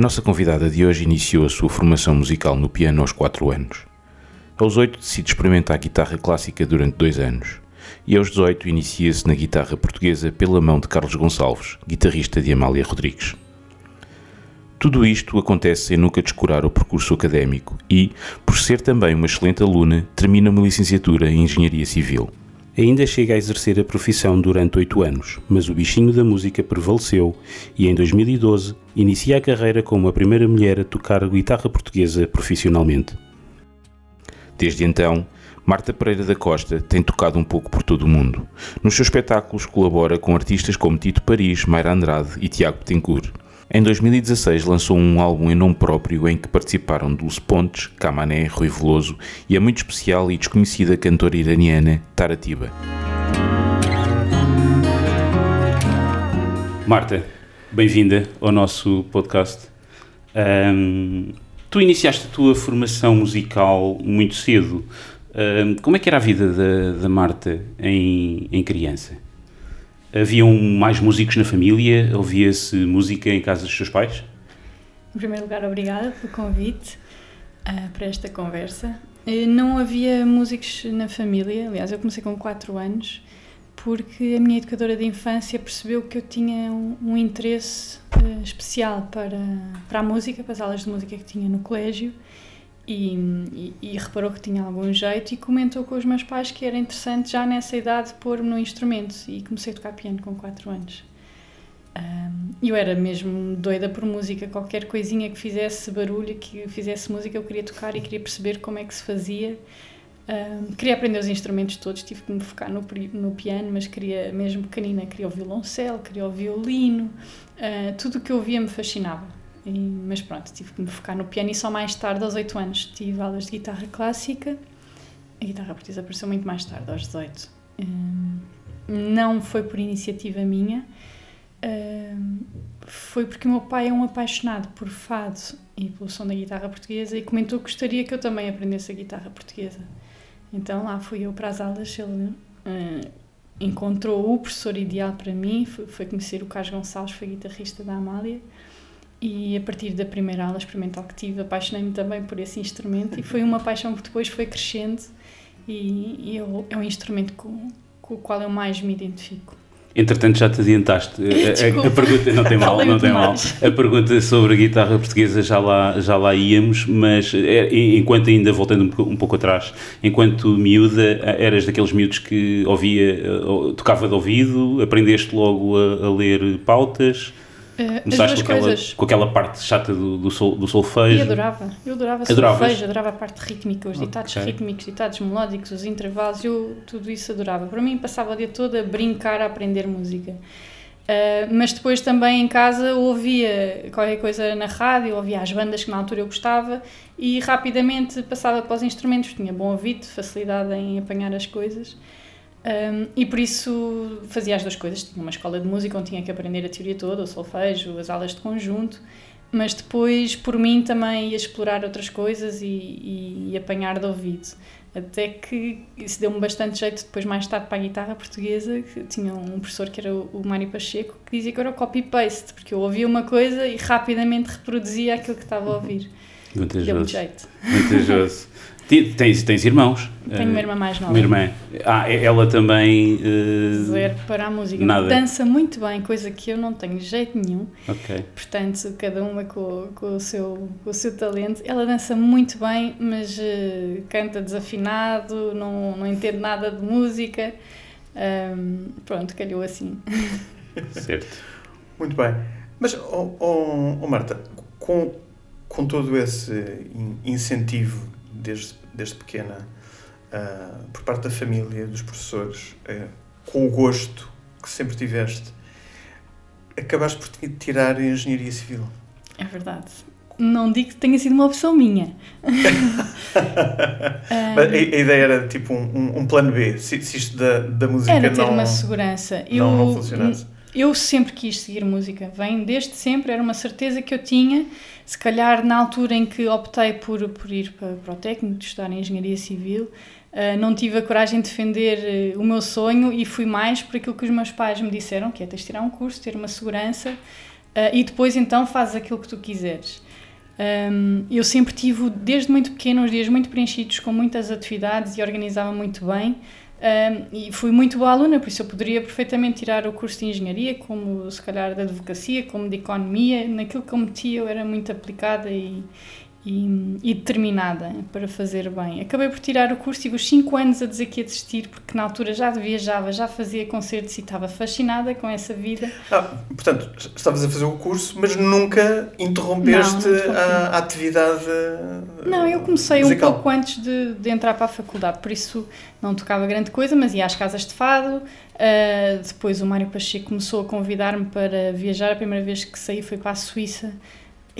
A nossa convidada de hoje iniciou a sua formação musical no piano aos 4 anos. Aos 8 decide experimentar a guitarra clássica durante 2 anos. E aos 18 inicia-se na guitarra portuguesa pela mão de Carlos Gonçalves, guitarrista de Amália Rodrigues. Tudo isto acontece sem nunca descurar o percurso académico e, por ser também uma excelente aluna, termina uma licenciatura em Engenharia Civil. Ainda chega a exercer a profissão durante oito anos, mas o bichinho da música prevaleceu e em 2012 inicia a carreira como a primeira mulher a tocar guitarra portuguesa profissionalmente. Desde então, Marta Pereira da Costa tem tocado um pouco por todo o mundo. Nos seus espetáculos colabora com artistas como Tito Paris, Mayra Andrade e Tiago Betancourt. Em 2016 lançou um álbum em nome próprio em que participaram Dulce Pontes, Camané, Rui Veloso e a muito especial e desconhecida cantora iraniana Taratiba. Marta, bem-vinda ao nosso podcast. Um, tu iniciaste a tua formação musical muito cedo. Um, como é que era a vida da, da Marta em, em criança? Haviam mais músicos na família? Ouvia-se música em casa dos seus pais? Em primeiro lugar, obrigada pelo convite uh, para esta conversa. Uh, não havia músicos na família, aliás, eu comecei com 4 anos, porque a minha educadora de infância percebeu que eu tinha um, um interesse uh, especial para, para a música, para as aulas de música que tinha no colégio, e, e, e, reparou que tinha algum jeito e comentou com os meus pais que era interessante já nessa idade pôr-me no instrumento e comecei a tocar piano com 4 anos. Um, eu era mesmo doida por música, qualquer coisinha que fizesse barulho, que fizesse música, eu queria tocar e queria perceber como é que se fazia. Um, queria aprender os instrumentos todos, tive que me focar no, no piano, mas queria, mesmo pequenina, queria o violoncelo, queria o violino, uh, tudo o que eu ouvia me fascinava. E, mas pronto, tive que me focar no piano e só mais tarde, aos 8 anos, tive aulas de guitarra clássica. A guitarra portuguesa apareceu muito mais tarde, aos 18. Hum, não foi por iniciativa minha, hum, foi porque o meu pai é um apaixonado por fado e pelo som da guitarra portuguesa e comentou que gostaria que eu também aprendesse a guitarra portuguesa. Então lá fui eu para as aulas, ele hum, encontrou o professor ideal para mim, foi, foi conhecer o Carlos Gonçalves, foi guitarrista da Amália e a partir da primeira aula experimental que tive, apaixonei-me também por esse instrumento e foi uma paixão que depois foi crescendo e, e eu, é um instrumento com, com o qual eu mais me identifico. Entretanto, já te adiantaste. A, a, pergunta não tem mal, não tem mal. A pergunta sobre a guitarra portuguesa já lá, já lá íamos, mas é, enquanto ainda voltando um, um pouco atrás, enquanto miúda, eras daqueles miúdos que ouvia, tocava de ouvido, aprendeste logo a, a ler pautas. Uh, Começaste com aquela, com aquela parte chata do, do, sol, do solfejo. E adorava. Eu adorava Adoravas? solfejo, adorava a parte rítmica, os ditados okay. rítmicos, ditados melódicos, os intervalos, eu tudo isso adorava. Para mim passava o dia todo a brincar, a aprender música. Uh, mas depois também em casa ouvia qualquer coisa na rádio, ouvia as bandas que na altura eu gostava e rapidamente passava para os instrumentos, tinha bom ouvido, facilidade em apanhar as coisas. Um, e por isso fazia as duas coisas. Tinha uma escola de música onde tinha que aprender a teoria toda, o solfejo, as aulas de conjunto, mas depois, por mim, também ia explorar outras coisas e, e, e apanhar de ouvido. Até que isso deu-me bastante jeito depois, mais tarde, para a guitarra portuguesa, que tinha um professor que era o, Mário Pacheco, que dizia que era o copy-paste, porque eu ouvia uma coisa e rapidamente reproduzia aquilo que estava a ouvir. Vantajoso. Deu-me jeito. Vantajoso. Tens, tens irmãos? Tenho uma irmã mais nova. Uma irmã. Ah, ela também. Uh, Zero para a música. Nada. Dança muito bem, coisa que eu não tenho jeito nenhum. Ok. Portanto, cada uma com, com, o, seu, com o seu talento. Ela dança muito bem, mas uh, canta desafinado, não, não entende nada de música. Um, pronto, calhou assim. Certo. Muito bem. Mas, oh, oh, oh Marta, com, com todo esse incentivo desde desde pequena, uh, por parte da família, dos professores, uh, com o gosto que sempre tiveste, acabaste por tirar a engenharia civil. É verdade. Não digo que tenha sido uma opção minha. a, ideia era tipo um, um, plano B, se, se isto da, da música era ter não, uma segurança. Não, eu, não funcionasse. Eu sempre quis seguir música, vem desde sempre, era uma certeza que eu tinha. Se calhar na altura em que optei por, por ir para, para o técnico, estudar em engenharia civil, uh, não tive a coragem de defender uh, o meu sonho e fui mais por aquilo que os meus pais me disseram, que é tens de tirar um curso, ter uma segurança. e depois então fazes aquilo que tu quiseres. Um, eu sempre tive, desde muito pequena, uns dias muito preenchidos com muitas atividades e organizava muito bem. Um, e fui muito boa aluna, por isso eu poderia perfeitamente tirar o curso de engenharia, como se calhar de advocacia, como de economia. Naquilo que eu metia eu era muito aplicada e, e, e, determinada para fazer bem. Acabei por tirar o curso, tive os 5 anos a dizer que ia desistir, porque na altura já viajava, já fazia concertos e estava fascinada com essa vida. Ah, portanto, estavas a fazer o curso, mas nunca interrompeste não, não a, a, atividade Não, eu comecei musical. um pouco antes de, de, entrar para a faculdade, por isso não tocava grande coisa, mas ia às casas de fado. Uh, depois o Mário Pacheco começou a convidar-me para viajar. A primeira vez que saí foi para a Suíça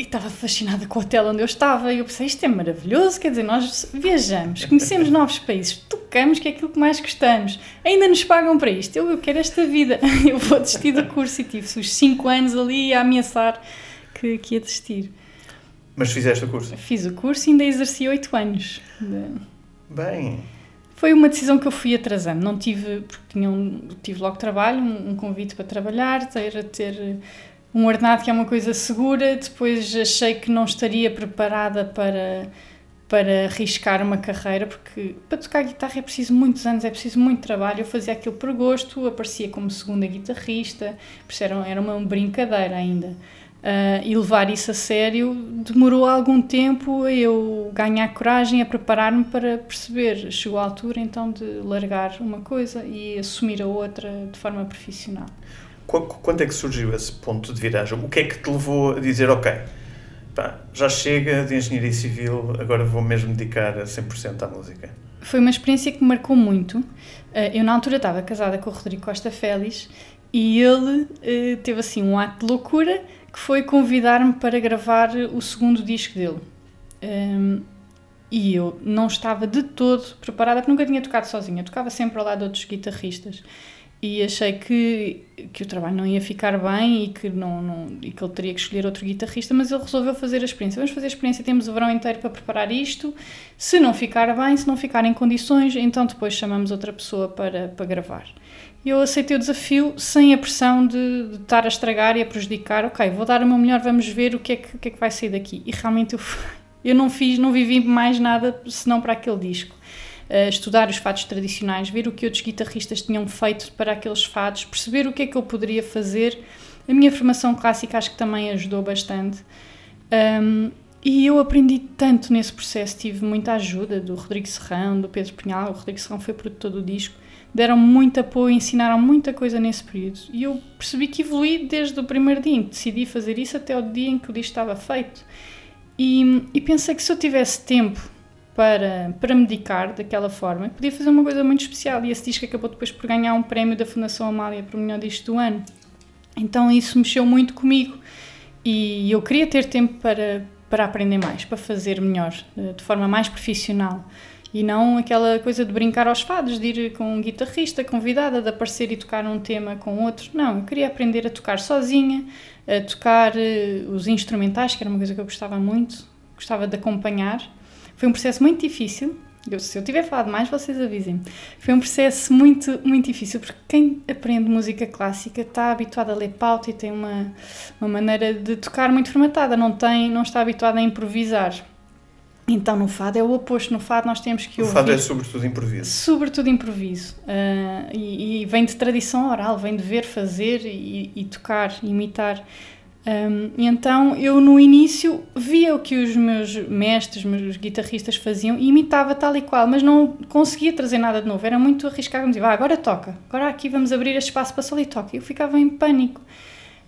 e estava fascinada com o hotel onde eu estava e eu pensei, isto é maravilhoso, quer dizer, nós viajamos, conhecemos novos países, tocamos, que é aquilo que mais gostamos, ainda nos pagam para isto, eu, eu quero esta vida, eu vou desistir do curso e tive os 5 anos ali a ameaçar que, que ia desistir. Mas fizeste o curso? Fiz o curso e ainda exerci 8 anos. Bem... Foi uma decisão que eu fui atrasando, não tive, porque tinha um, tive logo trabalho, um, um convite para trabalhar, ter, ter um ordenado que é uma coisa segura, depois achei que não estaria preparada para, para arriscar uma carreira, porque para tocar guitarra é preciso muitos anos, é preciso muito trabalho. Eu fazia aquilo por gosto, aparecia como segunda guitarrista, era, era uma brincadeira ainda. Uh, e levar isso a sério demorou algum tempo a eu ganhar coragem, a preparar-me para perceber. Chegou a altura então de largar uma coisa e assumir a outra de forma profissional. Quando é que surgiu esse ponto de viragem? O que é que te levou a dizer, ok, pá, já chega de engenharia civil, agora vou mesmo dedicar a 100% à música? Foi uma experiência que me marcou muito. Eh, eu, na altura, estava casada com o Rodrigo Costa Félix e ele eh, teve assim um ato de loucura que foi convidar-me para gravar o segundo disco dele. Um, e eu não estava de todo preparada, porque nunca tinha tocado sozinha, eu tocava sempre ao lado de outros guitarristas e achei que, que o trabalho não ia ficar bem e que, não, não, e que ele teria que escolher outro guitarrista, mas ele resolveu fazer a experiência. Vamos fazer a experiência, temos o verão inteiro para preparar isto. Se não ficar bem, se não ficar em condições, então depois chamamos outra pessoa para, para gravar. Eu aceitei o desafio sem a pressão de, de estar a estragar e a prejudicar. Ok, vou dar o meu melhor, vamos ver o que é que, que, é que vai sair daqui. E realmente eu, eu não fiz, não vivi mais nada senão para aquele disco uh, estudar os fados tradicionais, ver o que outros guitarristas tinham feito para aqueles fados, perceber o que é que eu poderia fazer. A minha formação clássica acho que também ajudou bastante. Um, e eu aprendi tanto nesse processo, tive muita ajuda do Rodrigo Serrão, do Pedro Pinhal, o Rodrigo Serrão foi produtor do disco, deram muito apoio, ensinaram muita coisa nesse período. E eu percebi que evolui desde o primeiro dia em que decidi fazer isso até o dia em que o disco estava feito. E, e pensei que se eu tivesse tempo para, para medicar daquela forma, podia fazer uma coisa muito especial. E esse disco acabou depois por ganhar um prémio da Fundação Amália para o melhor disco do ano. Então isso mexeu muito comigo e eu queria ter tempo para, para aprender mais, para fazer melhor, eh, de forma mais profissional. E não aquela coisa de brincar aos fados, de ir com um guitarrista convidada, de aparecer e tocar um tema com outro. Não, eu queria aprender a tocar sozinha, a tocar uh, os instrumentais, que era uma coisa que eu gostava muito, gostava de acompanhar. Foi um processo muito difícil. Eu, se eu tiver falado mais, vocês avisem. Foi um processo muito, muito difícil, porque quem aprende música clássica está habituado a ler pauta e tem uma, uma maneira de tocar muito formatada, não, tem, não está habituado a improvisar. Então, no fado é o oposto. No fado, nós temos que ouvir. O fado é sobretudo improviso. Sobretudo improviso. Uh, e, e, vem de tradição oral, vem de ver, fazer e, e tocar, imitar. Um, então eu no início via o que os meus mestres, meus guitarristas faziam e imitava tal e qual, mas não conseguia trazer nada de novo, era muito arriscado, me dizia, ah, agora toca, agora aqui vamos abrir este espaço para solo e toca. Eu ficava em pânico.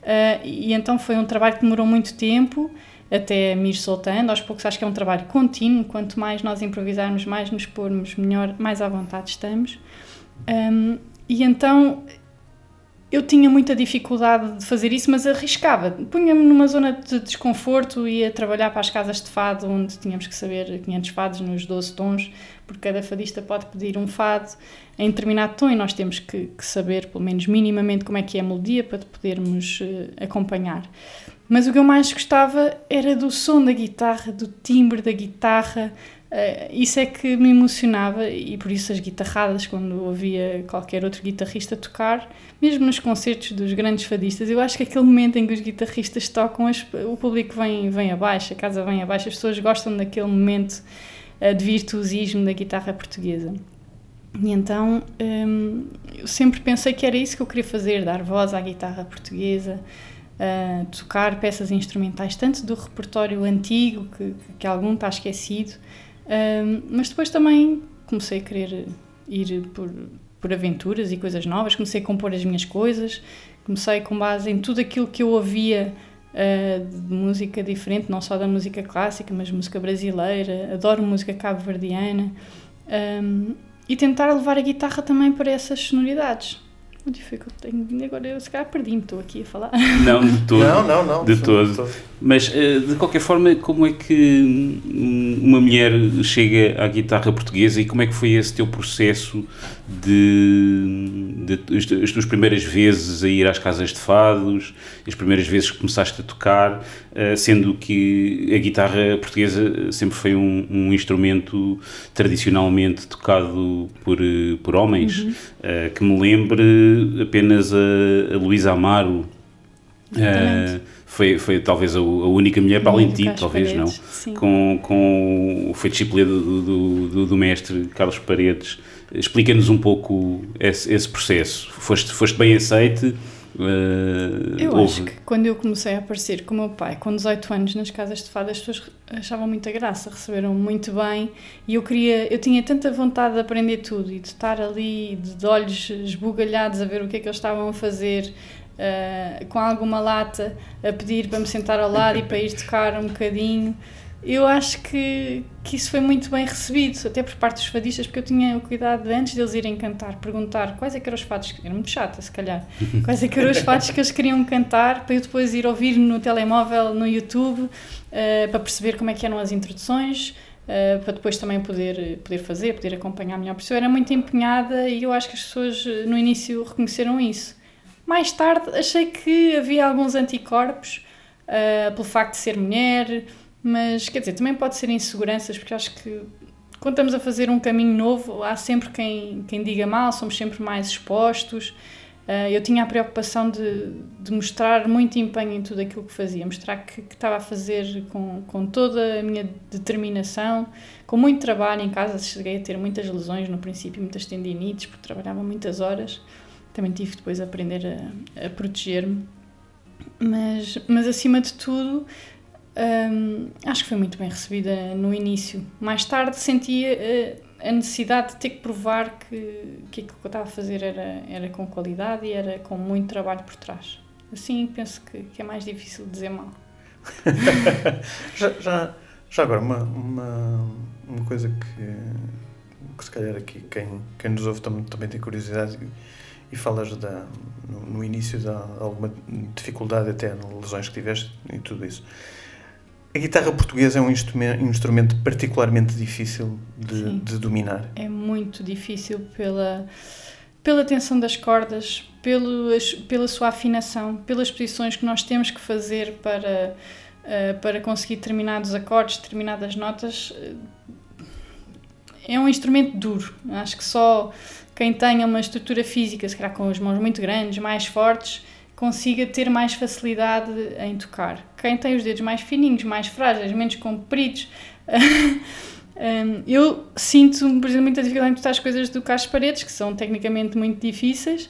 Uh, e então foi um trabalho que demorou muito tempo, até me ir soltando, aos poucos acho que é um trabalho contínuo, quanto mais nós improvisarmos, mais nos pormos, melhor, mais à vontade estamos. Um, e então eu tinha muita dificuldade de fazer isso, mas arriscava. Punha-me numa zona de desconforto e ia trabalhar para as casas de fado, onde tínhamos que saber 500 fados nos 12 tons, porque cada fadista pode pedir um fado em determinado tom e nós temos que, que saber, pelo menos minimamente, como é que é a melodia para podermos uh, acompanhar. Mas o que eu mais gostava era do som da guitarra, do timbre da guitarra, Uh, isso é que me emocionava e por isso as guitarradas, quando ouvia qualquer outro guitarrista tocar, mesmo nos concertos dos grandes fadistas, eu acho que aquele momento em que os guitarristas tocam, as, o público vem, vem abaixo, a casa vem abaixo, as pessoas gostam daquele momento uh, de virtuosismo da guitarra portuguesa. E então um, eu sempre pensei que era isso que eu queria fazer, dar voz à guitarra portuguesa, uh, tocar peças instrumentais, tanto do repertório antigo, que, que algum está esquecido, um, mas depois também comecei a querer ir por, por aventuras e coisas novas, comecei a compor as minhas coisas, comecei com base em tudo aquilo que eu ouvia uh, de música diferente, não só da música clássica, mas música brasileira, adoro música cabo-verdiana. Um, e tentar levar a guitarra também para essas sonoridades. Eu tenho? Agora eu se calhar perdi-me, estou aqui a falar. Não, de todo. não, não, não. De todo. De todo. Mas, eh, de qualquer forma, como é que uma mulher chega à guitarra portuguesa e como é que foi esse teu processo de, de, as tuas primeiras vezes a ir às casas de fados, as primeiras vezes que começaste a tocar, eh, sendo que a guitarra portuguesa sempre foi um, um instrumento tradicionalmente tocado por, eh, por homens, uhum. que me lembre apenas a, a Luísa Amaro. Exatamente foi, foi talvez a, a única mulher, para além de ti, talvez Paredes, não, com, com, foi disciplina do, do, do, do mestre Carlos Paredes. Explica-nos um pouco esse, esse, processo. Foste, foste bem aceite? Uh, eu houve... acho que quando eu comecei a aparecer com o meu pai, com 18 anos, nas casas de fado, as pessoas achavam muita graça, receberam muito bem e eu queria, eu tinha tanta vontade de aprender tudo e de estar ali de olhos esbugalhados a ver o que é que eles estavam a fazer, uh, com alguma lata a pedir para me sentar ao lado e para ir tocar um bocadinho. Eu acho que, que isso foi muito bem recebido, até por parte dos fadistas, porque eu tinha o cuidado de, antes deles irem cantar, perguntar quais é que eram os fados, era muito chata se calhar, quais é que eram os fados que eles queriam cantar, para eu depois ir ouvir no telemóvel, no YouTube, uh, para perceber como é que eram as introduções, Uh, para depois também poder, poder fazer, poder acompanhar melhor. Por isso eu era muito empenhada e eu acho que as pessoas no início reconheceram isso. Mais tarde achei que havia alguns anticorpos uh, pelo facto de ser mulher, mas quer dizer, também pode ser inseguranças, porque acho que quando estamos a fazer um caminho novo, há sempre quem, quem diga mal, somos sempre mais expostos. Uh, eu tinha a preocupação de, de, mostrar muito empenho em tudo aquilo que fazia, mostrar que, que, estava a fazer com, com toda a minha determinação, com muito trabalho em casa. Cheguei a ter muitas lesões no princípio, muitas tendinites, porque trabalhava muitas horas também tive depois a aprender a, a proteger-me. Mas, mas acima de tudo, hum, acho que foi muito bem recebida no início. Mais tarde sentia a, a necessidade de ter que provar que, que aquilo que eu estava a fazer era, era com qualidade e era com muito trabalho por trás. Assim penso que, que é mais difícil dizer mal. já, já, já agora, uma, uma, uma coisa que, que se calhar aqui quem, quem nos ouve também, também tem curiosidade e falas da, no, no início de alguma dificuldade até nas lesões que tiveste e tudo isso. A guitarra portuguesa é um instrumento, um instrumento particularmente difícil de, de, dominar. É muito difícil pela, pela tensão das cordas, pelo, pela sua afinação, pelas posições que nós temos que fazer para, uh, para conseguir determinados acordes, determinadas notas. É um instrumento duro. Acho que só quem tenha uma estrutura física, se calhar com as mãos muito grandes, mais fortes, consiga ter mais facilidade em tocar. Quem tem os dedos mais fininhos, mais frágeis, menos compridos. eu sinto, por exemplo, muita dificuldade em tocar as coisas do Carlos Paredes, que são tecnicamente muito difíceis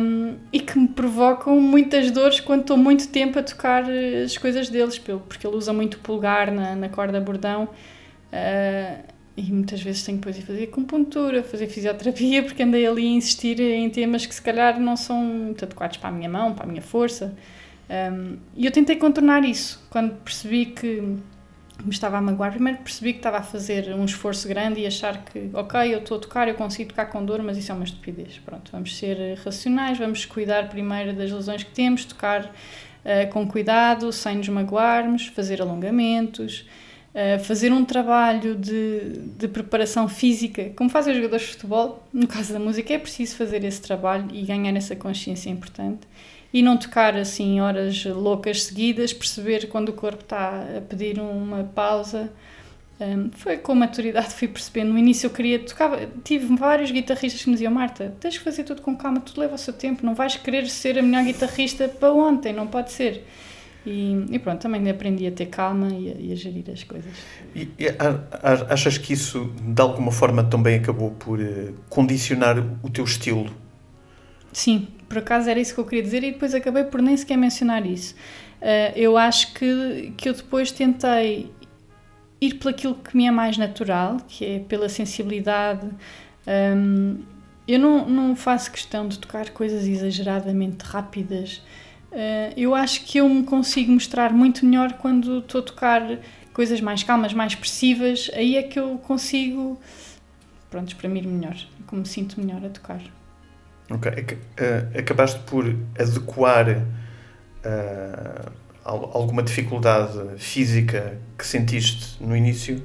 um, e que me provocam muitas dores quando estou muito tempo a tocar as coisas deles, porque ele usa muito pulgar na, na corda bordão. Uh, e muitas vezes tenho depois de fazer acupuntura, fazer fisioterapia, porque andei ali a insistir em temas que se calhar não são muito adequados para a minha mão, para a minha força. Um, e eu tentei contornar isso. Quando percebi que me estava a magoar, primeiro percebi que estava a fazer um esforço grande e achar que, ok, eu estou a tocar, eu consigo tocar com dor, mas isso é uma estupidez. Pronto, vamos ser racionais, vamos cuidar primeiro das lesões que temos, tocar uh, com cuidado, sem nos magoarmos, fazer alongamentos fazer um trabalho de, de preparação física, como fazem os jogadores de futebol, no caso da música, é preciso fazer esse trabalho e ganhar essa consciência importante. E não tocar assim horas loucas seguidas, perceber quando o corpo está a pedir uma pausa. Um, foi com maturidade fui percebendo. No início eu queria tocar, tive vários guitarristas que me diziam: Marta, tens que fazer tudo com calma, tudo leva o seu tempo, não vais querer ser a melhor guitarrista para ontem, não pode ser. E, e pronto, também aprendi a ter calma e a, e a gerir as coisas. E, e achas que isso de alguma forma também acabou por uh, condicionar o teu estilo? Sim, por acaso era isso que eu queria dizer e depois acabei por nem sequer mencionar isso. Uh, eu acho que, que eu depois tentei ir pelo aquilo que me é mais natural, que é pela sensibilidade. Um, eu não, não faço questão de tocar coisas exageradamente rápidas. Uh, eu acho que eu me consigo mostrar muito melhor quando estou a tocar coisas mais calmas, mais expressivas. Aí é que eu consigo, pronto, exprimir melhor, como me sinto melhor a tocar. Ok. Uh, acabaste por adequar uh, alguma dificuldade física que sentiste no início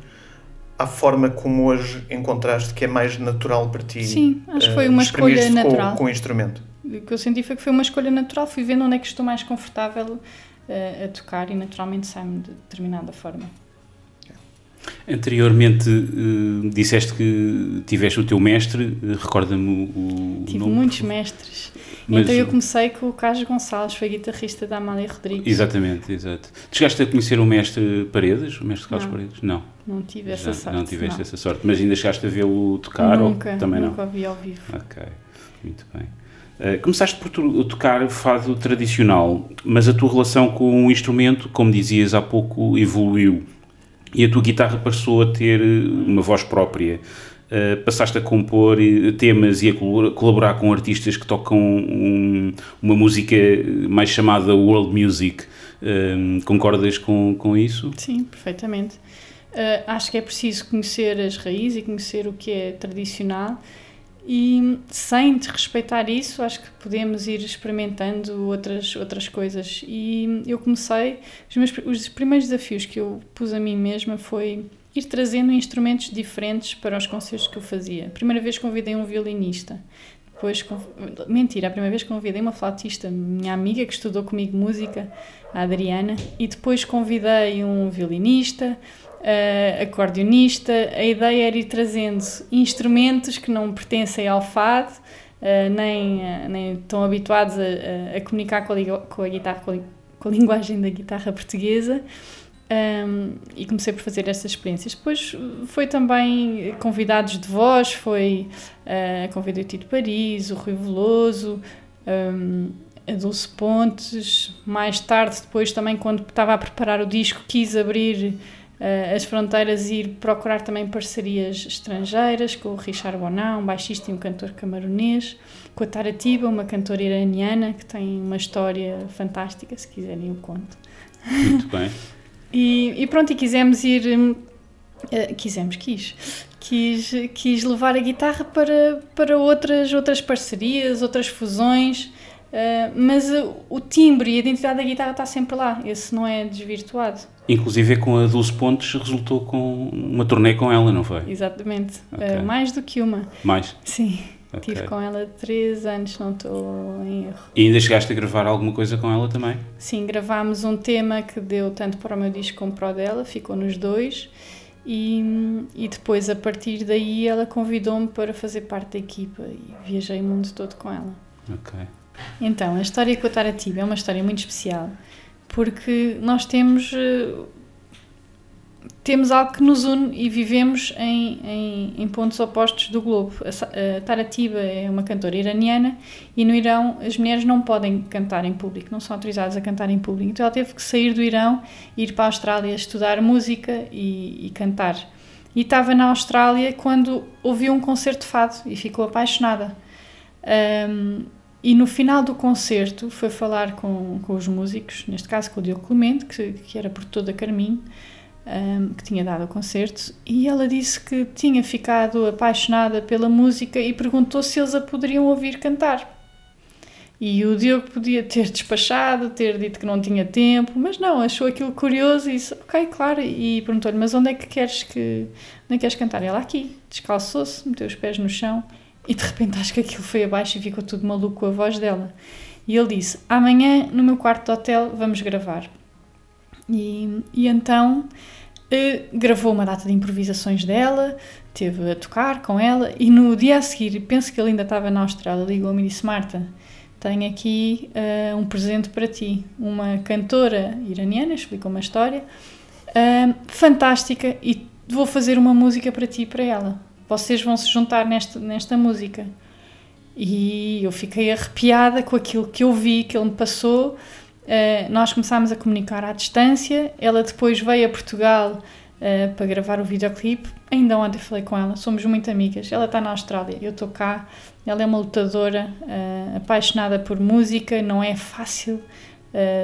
à forma como hoje encontraste que é mais natural para ti? Sim, acho que foi uma escolha natural. Com, com o instrumento. O que eu senti foi que foi uma escolha natural. Fui vendo onde é que estou mais confortável uh, a tocar e naturalmente sai-me de determinada forma. Anteriormente uh, disseste que tiveste o teu mestre, uh, recorda-me o, Tive nome, muitos mestres. Mas, então eu comecei com o Carlos Gonçalves, foi guitarrista da Amália Rodrigues. Exatamente, exato. Tu chegaste a conhecer o mestre Paredes, o mestre Carlos não, Paredes? Não. Não tive essa Já, sorte. Não tiveste não. essa sorte, mas ainda chegaste a vê-lo tocar? Nunca, ou também nunca não? ouvi ao vivo. Ok, muito bem. Uh, começaste por tocar fado tradicional, mas a tua relação com o instrumento, como dizias há pouco, evoluiu e a tua guitarra passou a ter eh, uma voz própria. Uh, passaste a compor eh, temas e a colaborar com artistas que tocam um, uma música mais chamada world music. Uh, concordas com, com isso? Sim, perfeitamente. Uh, acho que é preciso conhecer as raízes e conhecer o que é tradicional e sem desrespeitar isso, acho que podemos ir experimentando outras, outras coisas. E eu comecei, os, meus, os primeiros desafios que eu pus a mim mesma foi ir trazendo instrumentos diferentes para os concertos que eu fazia. Primeira vez convidei um violinista, depois, mentira, a primeira vez convidei uma flautista, minha amiga que estudou comigo música, a Adriana, e depois convidei um violinista, uh, acordeonista, a ideia era ir trazendo instrumentos que não pertencem ao fado, uh, nem, uh, nem estão habituados a, a comunicar com a, com a guitarra, com a, com a, linguagem da guitarra portuguesa. Um, e comecei por fazer essas experiências. Depois foi também convidados de voz, foi uh, convidei o Tito Paris, o Rui Veloso, um, a Dulce Pontes. Mais tarde, depois também quando estava a preparar o disco, quis abrir uh, as fronteiras e ir procurar também parcerias estrangeiras com o Richard Bonan, um baixista e um cantor camaronês, com a Taratiba, uma cantora iraniana que tem uma história fantástica, se quiserem eu conto. Muito bem. e, e, pronto, e quisemos ir... Uh, quisemos, quis. Quis, quis levar a guitarra para, para outras, outras parcerias, outras fusões, Uh, mas uh, o timbre e a identidade da guitarra está sempre lá, esse não é desvirtuado. Inclusive com a Dulce Pontes resultou com uma turnê com ela, não foi? Exatamente, okay. uh, mais do que uma. Mais? Sim, okay. tive com ela três anos, não estou em erro. E ainda chegaste a gravar alguma coisa com ela também? Sim, gravámos um tema que deu tanto para o meu disco como para o dela, ficou nos dois. E, e depois, a partir daí, ela convidou-me para fazer parte da equipa e viajei o mundo todo com ela. Ok. Então, a história com a Taratiba é uma história muito especial porque nós temos eh, temos algo que nos une e vivemos em, em, em pontos opostos do globo. A, a Taratiba é uma cantora iraniana e no Irão as mulheres não podem cantar em público, não são autorizadas a cantar em público. Então ela teve que sair do Irão, ir para a Austrália estudar música e, e cantar. E estava na Austrália quando ouviu um concerto de fado e ficou apaixonada. Um, e no final do concerto foi falar com, com os músicos, neste caso com o Diogo Clemente, que, que era produtor da Carminho, um, que tinha dado o concerto, e ela disse que tinha ficado apaixonada pela música e perguntou se eles a poderiam ouvir cantar. E o Diogo podia ter despachado, ter dito que não tinha tempo, mas não, achou aquilo curioso e disse, ok, claro, e perguntou-lhe, mas onde é que queres que onde é que queres cantar? Ela aqui, descalçou-se, meteu os pés no chão e de repente acho que aquilo foi abaixo e ficou tudo maluco com a voz dela. E ele disse: Amanhã no meu quarto de hotel vamos gravar. E, e então Uh, gravou uma data de improvisações dela, teve a tocar com ela e no dia a seguir, penso que ele ainda estava na Austrália, ligou-me e disse: Marta, tenho aqui uh, um presente para ti. Uma cantora iraniana, explicou uma história uh, fantástica e vou fazer uma música para ti e para ela. Vocês vão se juntar nesta, nesta música. E eu fiquei arrepiada com aquilo que eu vi, que ele me passou. Uh, nós começámos a comunicar à distância. Ela depois veio a Portugal uh, para gravar o videoclipe. Ainda ontem falei com ela, somos muito amigas. Ela está na Austrália, eu estou cá. Ela é uma lutadora, uh, apaixonada por música. Não é fácil,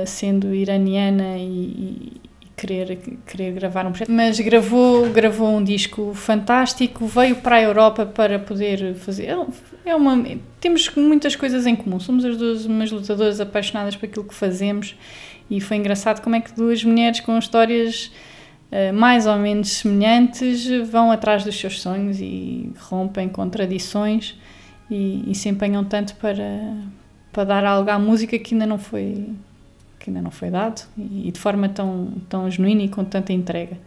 sendo iraniana e, querer, querer gravar um projeto, mas gravou, gravou um disco fantástico, veio para a Europa para poder fazer. É uma, temos muitas coisas em comum, somos as duas umas lutadoras apaixonadas por aquilo que fazemos e foi engraçado como é que duas mulheres com histórias uh, mais ou menos semelhantes vão atrás dos seus sonhos e rompem com tradições e, e se empenham tanto para, para dar algo à música que ainda não foi que ainda não foi dado e, de forma tão, tão genuína e com tanta entrega.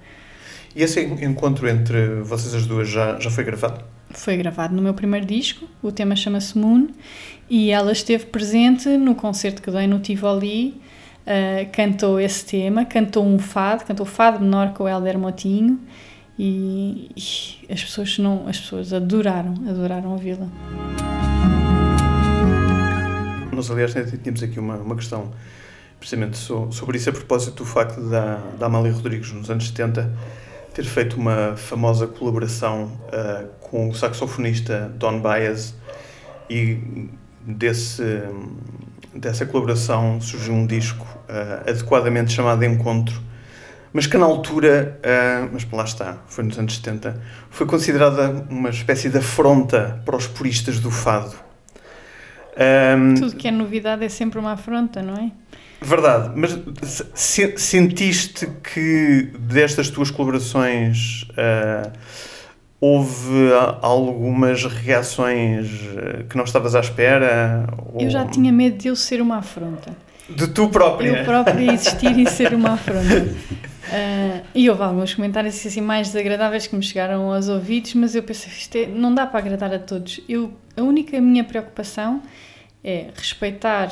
E esse encontro entre vocês as duas já, já foi gravado? Foi gravado no meu primeiro disco, o tema chama-se Moon, e ela esteve presente no concerto que dei no Tivoli, uh, cantou esse tema, cantou um fado, cantou fado menor com o Helder Motinho, e, e as pessoas não as pessoas adoraram, adoraram ouvi-la. Nós, aliás, tínhamos aqui uma, uma questão precisamente sobre isso, a propósito do facto da, da Amália Rodrigues, nos anos 70, ter feito uma famosa colaboração uh, com o saxofonista Don Baez e desse, dessa colaboração surgiu um disco uh, adequadamente chamado Encontro, mas que na altura, uh, mas lá está, foi nos anos 70, foi considerada uma espécie de afronta para os puristas do fado. Um, Tudo que é novidade é sempre uma afronta, não é? Verdade, mas se, sentiste que destas tuas colaborações uh, houve algumas reações eh, que não estavas à espera? Ou... Eu já tinha medo de eu ser uma afronta. De tu própria? Eu própria existir e ser uma afronta. Uh, e houve alguns comentários assim, mais desagradáveis que me chegaram aos ouvidos, mas eu pensei, isto é, não dá para agradar a todos. Eu, a única minha preocupação é respeitar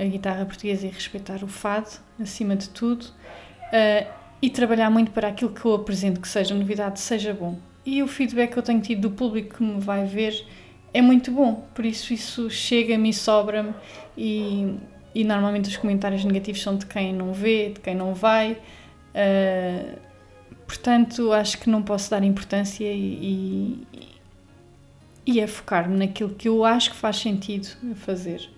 a guitarra portuguesa e respeitar o fado, acima de tudo, uh, e trabalhar muito para aquilo que eu apresento, que seja novidade, seja bom. E o feedback que eu tenho tido do público que me vai ver é muito bom, por isso isso chega-me e sobra-me e, e normalmente os comentários negativos são de quem não vê, de quem não vai. Uh, portanto, acho que não posso dar importância e, e, e é focar-me naquilo que eu acho que faz sentido fazer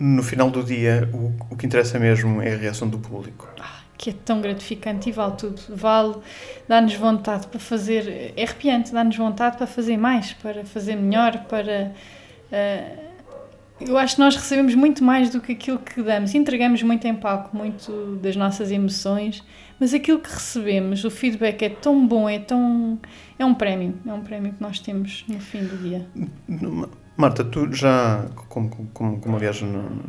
no final do dia, o, o que interessa mesmo é a reação do público. Ah, que é tão gratificante e vale tudo. Vale, dá-nos vontade para fazer. É arrepiante, dá-nos vontade para fazer mais, para fazer melhor, para. Uh, eu acho que nós recebemos muito mais do que aquilo que damos. Entregamos muito em palco, muito das nossas emoções, mas aquilo que recebemos, o feedback é tão bom, é tão. É um prémio. É um prémio que nós temos no fim do dia. Marta, tu já, como, como, como aliás no,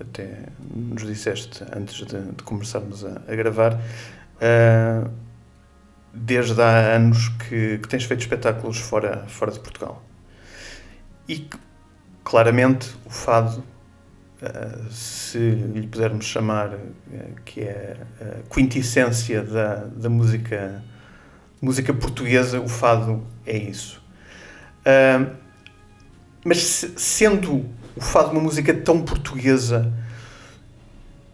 até nos disseste antes de, de começarmos a, a gravar, uh, desde há anos que, que, tens feito espetáculos fora, fora de Portugal. E claramente o fado, uh, se lhe pudermos chamar, uh, que é a quintessência da, da música, música portuguesa, o fado é isso. Uh, mas sendo o fado uma música tão portuguesa,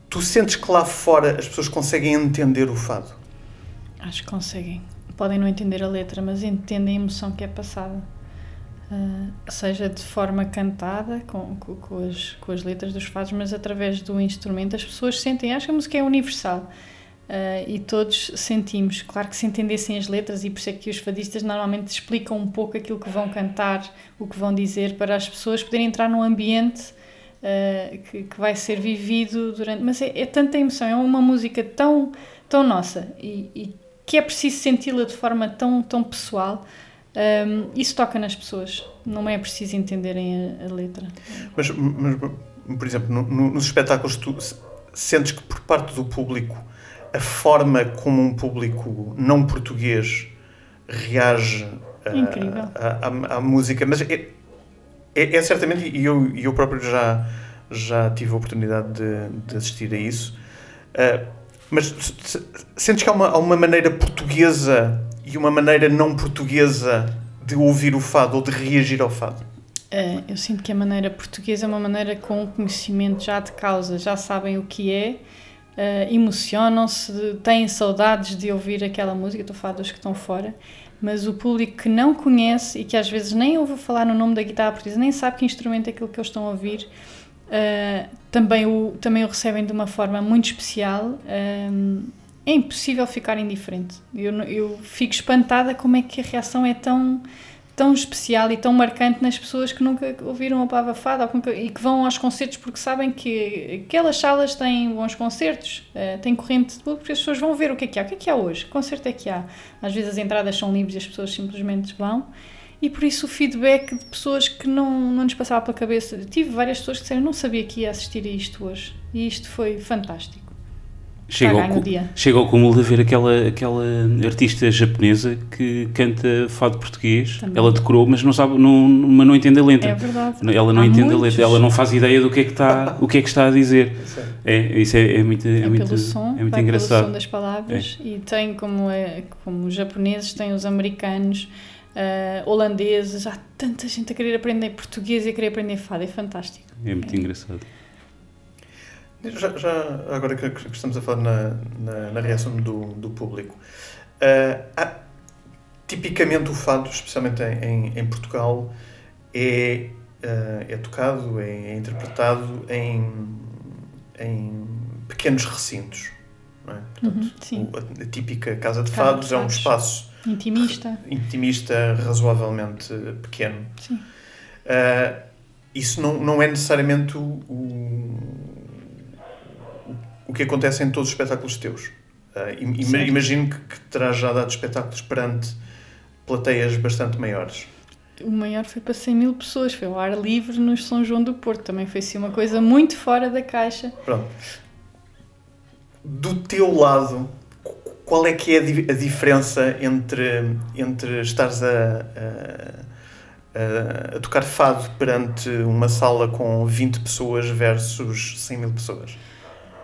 tu sentes que lá fora as pessoas conseguem entender o fado? Acho que conseguem. Podem não entender a letra, mas entendem a emoção que é passada. Uh, seja de forma cantada, com, com, com, as, com as letras dos fados, mas através do instrumento, as pessoas sentem. Acho que a música é universal. Uh, e todos sentimos. Claro que se entendessem as letras, e por isso é que os fadistas normalmente explicam um pouco aquilo que vão cantar, o que vão dizer, para as pessoas poderem entrar num ambiente uh, que, que, vai ser vivido durante. Mas é, é, tanta emoção, é uma música tão, tão nossa e, e que é preciso senti-la de forma tão, tão pessoal. Um, ehm, isso toca nas pessoas, não é preciso entenderem a, a letra. Mas, mas, por exemplo, no, no, nos espetáculos, tu sentes que por parte do público a forma como um público não português reage à, música, mas é, é, é, certamente, e eu, eu próprio já, já tive a oportunidade de, de assistir a isso, uh, mas sentes que há uma, há uma maneira portuguesa e uma maneira não portuguesa de ouvir o fado ou de reagir ao fado? Uh, eu sinto que a maneira portuguesa é uma maneira com conhecimento já de causa, já sabem o que é, uh, emocionam-se, têm saudades de ouvir aquela música, estou a falar dos que estão fora, mas o público que não conhece e que às vezes nem ouve falar no nome da guitarra portuguesa, nem sabe que instrumento é aquilo que eles estão a ouvir, uh, também, o, também o recebem de uma forma muito especial. Um, é impossível ficar indiferente. Eu, eu fico espantada como é que a reação é tão tão especial e tão marcante nas pessoas que nunca ouviram a Pava Fada e que vão aos concertos porque sabem que aquelas salas têm bons concertos, uh, têm corrente de público, porque as pessoas vão ver o que é que há. O que é que há hoje? Que concerto é que há? Às vezes as entradas são livres e as pessoas simplesmente vão. E por isso o feedback de pessoas que não, não nos passava pela cabeça. Tive várias pessoas que disseram: não sabia que ia assistir a isto hoje. E isto foi fantástico. Chega ao, chega ao cúmulo de ver aquela, aquela artista japonesa que canta fado português. Também. Ela decorou, mas não sabe, não, mas não entende a letra. É verdade. Ela não Há entende muitos. a letra, ela não faz ideia do que é que está, o que é que está a dizer. É, isso é, é muito, é, é muito, pelo som, é muito engraçado. Pelo som das palavras é. e tem como, é, como os japoneses, tem os americanos. Uh, holandeses, há tanta gente a querer aprender português e a querer aprender fado, é fantástico. É muito engraçado. Já, já, agora que, que, estamos a falar na, na, na reação do, do público, uh, há, tipicamente o fado, especialmente em, em, em Portugal, é, uh, é tocado, é, é, interpretado em, em pequenos recintos. É? Portanto, uhum, o, a, a, típica casa de casa fados de é um espaço intimista, intimista razoavelmente pequeno. Uh, isso não, não é necessariamente o o que acontece em todos os espetáculos teus. Uh, imagino que, que terás já dado espetáculos perante plateias bastante maiores. O maior foi para 100 mil pessoas, foi ao ar livre no São João do Porto. Também foi assim uma coisa muito fora da caixa. Pronto. Do teu lado, qual é que é a diferença entre, entre estares a, a, a tocar fado perante uma sala com 20 pessoas versus 100 mil pessoas?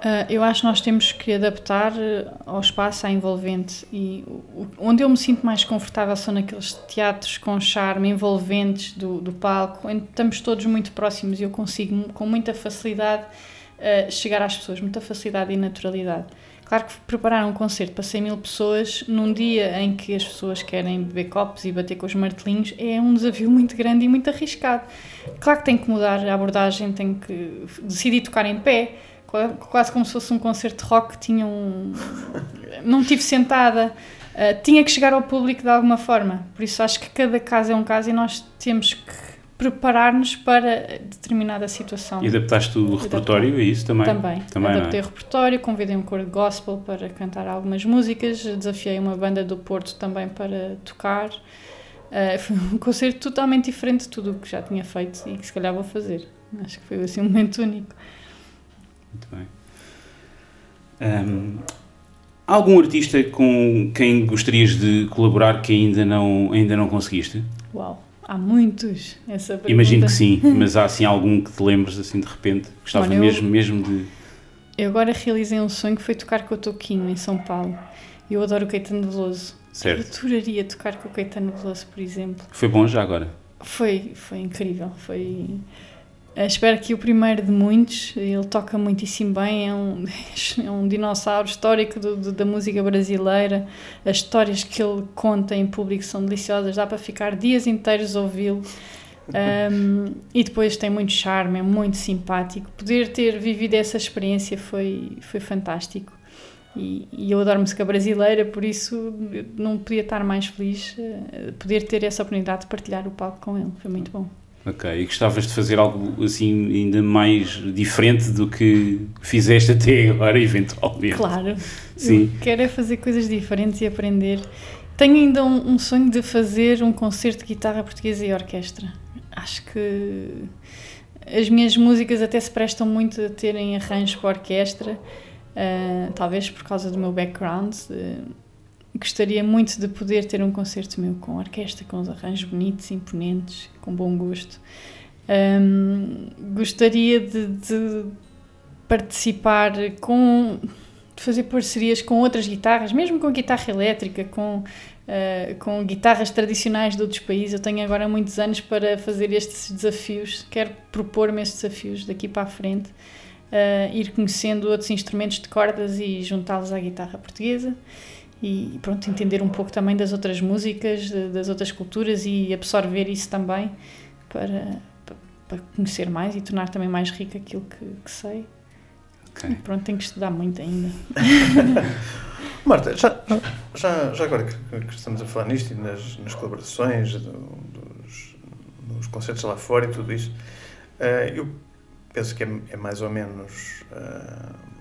Uh, eu acho que nós temos que adaptar ah, ao espaço, à envolvente. E onde eu me sinto mais confortável são naqueles teatros com charme, envolventes do, do palco, onde estamos todos muito próximos e eu consigo, com muita facilidade, uh, chegar às pessoas, muita facilidade e naturalidade. Claro que preparar um concerto para 100 mil pessoas num dia em que as pessoas querem beber copos e bater com os martelinhos é um desafio muito grande e muito arriscado. Claro que tem que mudar a abordagem, tem que decidir tocar em pé quase como se fosse um concerto de rock, tinha um... não tive sentada, uh, tinha que chegar ao público de alguma forma, por isso acho que cada caso é um caso e nós temos que preparar-nos para determinada situação. E adaptaste o repertório a isso também? Também, também é? adaptei é? o repertório, convidei um coro de gospel para cantar algumas músicas, desafiei uma banda do Porto também para tocar, uh, foi um concerto totalmente diferente de tudo o que já tinha feito e que se calhar vou fazer, acho que foi assim um momento único. Muito bem. Um, algum artista com quem gostarias de colaborar que ainda não, ainda não conseguiste? Uau, há muitos. Essa pergunta. Imagino que sim, mas há assim algum que te lembres assim de repente? Gostava Olha, mesmo, eu, mesmo de. Eu agora realizei um sonho que foi tocar com o Toquinho em São Paulo. Eu adoro o Caetano Veloso. Certo. Eu adoraria tocar com o Caetano Veloso, por exemplo. Foi bom já agora? Foi, foi incrível. Foi espero que o primeiro de muitos, ele toca muitíssimo bem, é um, é um dinossauro histórico do, do, da música brasileira. As histórias que ele conta em público são deliciosas, dá para ficar dias inteiros a ouvi-lo. Um, e depois tem muito charme, é muito simpático. Poder ter vivido essa experiência foi, foi fantástico. E, e eu adoro música brasileira, por isso não podia estar mais feliz uh, poder ter essa oportunidade de partilhar o palco com ele. Foi muito bom. Ok, e gostavas de fazer algo assim ainda mais diferente do que fizeste até agora, eventualmente? Claro, Sim. Quero é fazer coisas diferentes e aprender. Tenho ainda um, um, sonho de fazer um concerto de guitarra portuguesa e orquestra. Acho que as minhas músicas até se prestam muito a terem arranjos para orquestra uh, talvez por causa do meu background. Uh, gostaria muito de poder ter um concerto meu com orquestra, com os arranjos bonitos, imponentes, com bom gosto. Um, gostaria de, de, participar com. de fazer parcerias com outras guitarras, mesmo com guitarra elétrica, com, uh, com guitarras tradicionais de outros países. Eu tenho agora muitos anos para fazer estes desafios, quero propor-me estes desafios daqui para a frente. Uh, ir conhecendo outros instrumentos de cordas e juntá-los à guitarra portuguesa e pronto, entender um pouco também das outras músicas, das outras culturas e absorver isso também para, para conhecer mais e tornar também mais rico aquilo que, que sei. Okay. E pronto, tenho que estudar muito ainda. Marta, já, já, já agora que, estamos a falar nisto e nas, nas colaborações, do, dos, dos concertos lá fora e tudo isso, uh, eu penso que é, é mais ou menos. Uh,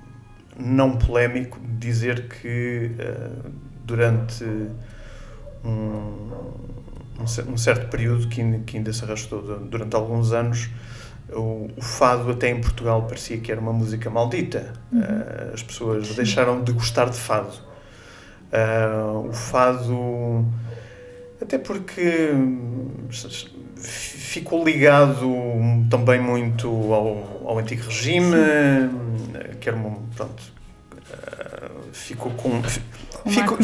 não polémico dizer que uh, durante um, um, certo período que, que ainda se arrastou durante alguns anos o, o, fado até em Portugal parecia que era uma música maldita. Uhum. uh, as pessoas deixaram de gostar de fado. Uh, o fado até porque ficou ligado também muito ao, ao antigo regime, Sim. que era uma, pronto, uh, ficou com, com ficou,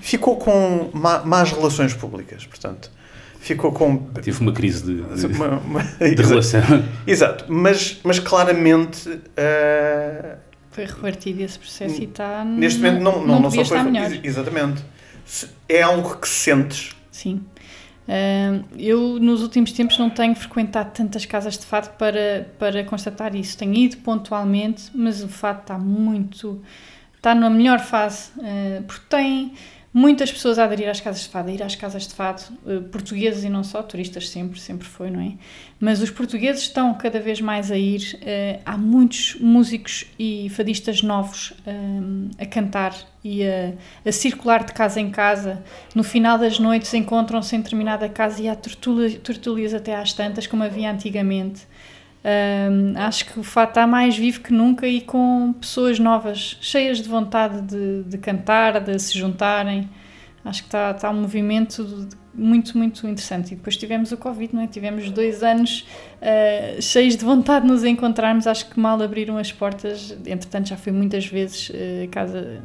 ficou com má, más relações públicas, portanto, ficou com tive uma crise de, de, uma, uma, de relação, exato, mas mas claramente uh, foi revertido esse processo e está neste momento não não, não, não só foi exatamente. É algo que sentes sim Uh, eu, nos últimos tempos, não tenho frequentado tantas casas de fado para, para constatar isso. Tenho ido pontualmente, mas o fado está muito. está na melhor fase, uh, porque tem muitas pessoas a aderir às casas de fado, a ir às casas de fado, uh, portugueses e não só, turistas sempre, sempre foi, não é? Mas os portugueses estão cada vez mais a ir, uh, há muitos músicos e fadistas novos uh, a cantar e a, a, circular de casa em casa. No final das noites encontram-se em determinada casa e há tertúlias até às tantas, como havia antigamente. Um, acho que o fato está mais vivo que nunca e com pessoas novas, cheias de vontade de, de cantar, de se juntarem. Acho que está, está um movimento muito, muito interessante. E depois tivemos o Covid, não é? Tivemos dois anos uh, cheios de vontade de nos encontrarmos. Acho que mal abriram as portas. Entretanto, já fui muitas vezes, uh, casa,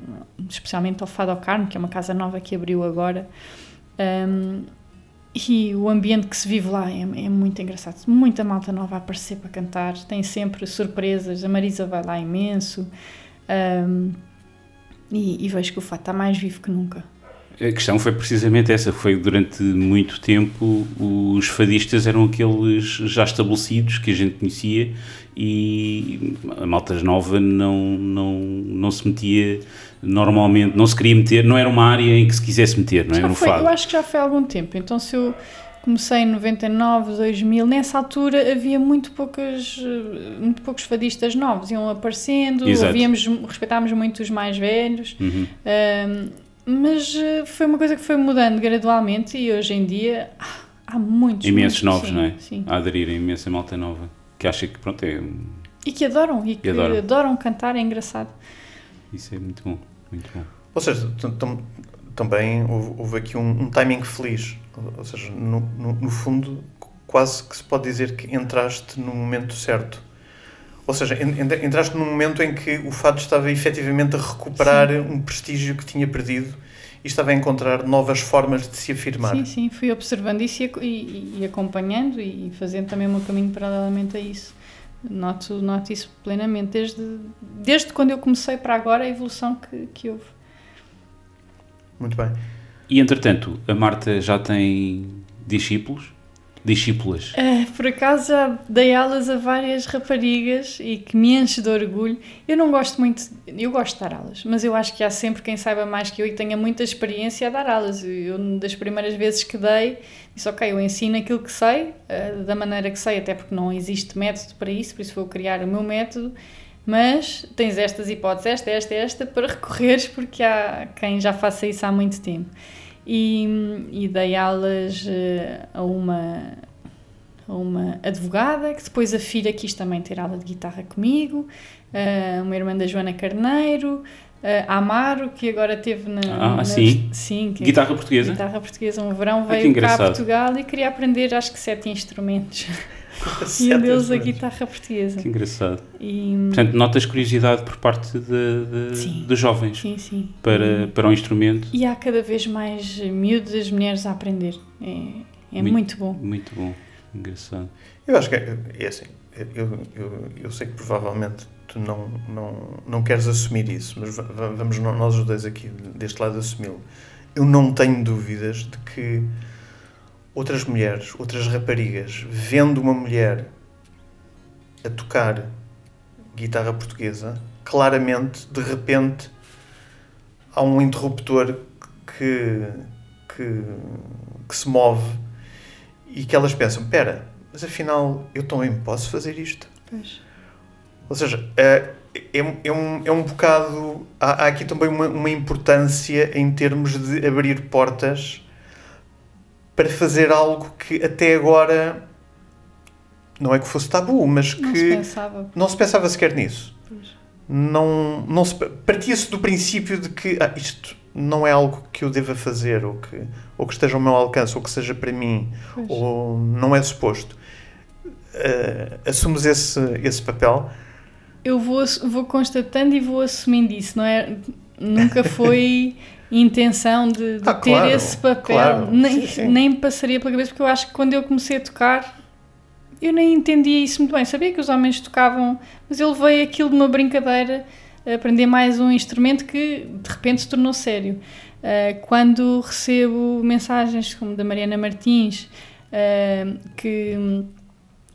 especialmente ao Fado ao Carmo, que é uma casa nova que abriu agora. Um, e o ambiente que se vive lá é, é, muito engraçado. Muita malta nova a aparecer para cantar, tem sempre surpresas. A Marisa vai lá imenso. Um, e, e, vejo que o fato está mais vivo que nunca. A questão foi precisamente essa: foi durante muito tempo os fadistas eram aqueles já estabelecidos que a gente conhecia e a malta nova não, não, não se metia normalmente não se queria meter, não era uma área em que se quisesse meter, não é? Já foi, fado. Eu acho que já foi há algum tempo. Então, se eu comecei em 99, 2000, nessa altura havia muito poucas, muito poucos fadistas novos, iam aparecendo, Exato. ouvíamos, respeitámos muito os mais velhos. Uhum. Um, mas eh, foi uma coisa que foi mudando gradualmente e hoje em dia há muitos. Imensos muitos, novos, sim, não é? Sim. A aderirem, imensa malta nova. Que acha que, pronto, é. E que adoram, e que adoram. adoram cantar, é engraçado. Isso é muito bom, muito bom. Ou seja, também houve aqui um, um timing feliz. Ou seja, no, no, no, fundo, quase que se pode dizer que entraste no momento certo. Ou seja, entraste num momento em que o fado estava efetivamente a recuperar sim. um prestígio que tinha perdido e estava a encontrar novas formas de se afirmar. Sim, sim, fui observando isso e, e, e acompanhando e fazendo também o meu caminho paralelamente a isso. Noto, noto isso plenamente, desde, desde quando eu comecei para agora, a evolução que, que houve. Muito bem. E entretanto, a Marta já tem discípulos? Discípulas? Uh, por acaso já dei aulas a várias raparigas e que me enche de orgulho. Eu não gosto muito, eu gosto de dar aulas, mas eu acho que há sempre quem saiba mais que eu e tenha muita experiência a dar aulas. Eu, das primeiras vezes que dei, disse: Ok, eu ensino aquilo que sei, uh, da maneira que sei, até porque não existe método para isso, por isso vou criar o meu método. Mas tens estas hipóteses, esta, esta, esta, para recorreres, porque há quem já faça isso há muito tempo e, e dei aulas uh, a uma a uma advogada, que depois a filha quis também ter aula de guitarra comigo, uh, uma irmã da Joana Carneiro, uh, Amaro, que agora teve na. Ah, na, sim? sim que- Guitarra portuguesa? Guitarra portuguesa, um verão Ah, veio cá a. Portugal e queria aprender acho que sete instrumentos. e um deles a guitarra portuguesa. Que engraçado. E, Portanto, notas curiosidade por parte de, de- Sim. dos jovens sim, sim. para, para um instrumento. E há cada vez mais miúdas mulheres a aprender. É, é Muito- muito bom. Muito bom. Engraçado. Eu acho que é, é assim. Eu, eu, eu sei que provavelmente tu não, não, não queres assumir isso, mas va- va- vamos nós os dois aqui deste lado assumi-lo. Eu não tenho dúvidas de que outras mulheres, outras raparigas, vendo uma mulher a tocar guitarra portuguesa, claramente, de repente, há um interruptor que, que, que se move e que elas pensam: espera, mas afinal eu também posso fazer isto? Pois. Ou seja, é, é, um- é um, é um bocado. Há, há aqui também uma, uma importância em termos de abrir portas para fazer algo que até agora não é que fosse tabu, mas Não se que pensava. não se pensava sequer nisso. Pois. Não, não se, partia-se do princípio de que ah, isto não é algo que eu deva fazer, ou que, ou que esteja ao meu alcance, ou que seja para mim, Pois. ou não é suposto. Ah, assumes esse, esse papel. Eu vou, vou constatando e vou assumindo isso, não é? Nunca foi intenção de, de Ah, ter claro, esse papel, claro. nem, Sim, sim. nem me passaria pela cabeça, porque eu acho que quando eu comecei a tocar, eu nem entendia isso muito bem. Sabia que os homens tocavam, mas eu levei aquilo de uma brincadeira, a aprender mais um instrumento que de repente se tornou sério. Ah, quando recebo mensagens como da Mariana Martins, ah, que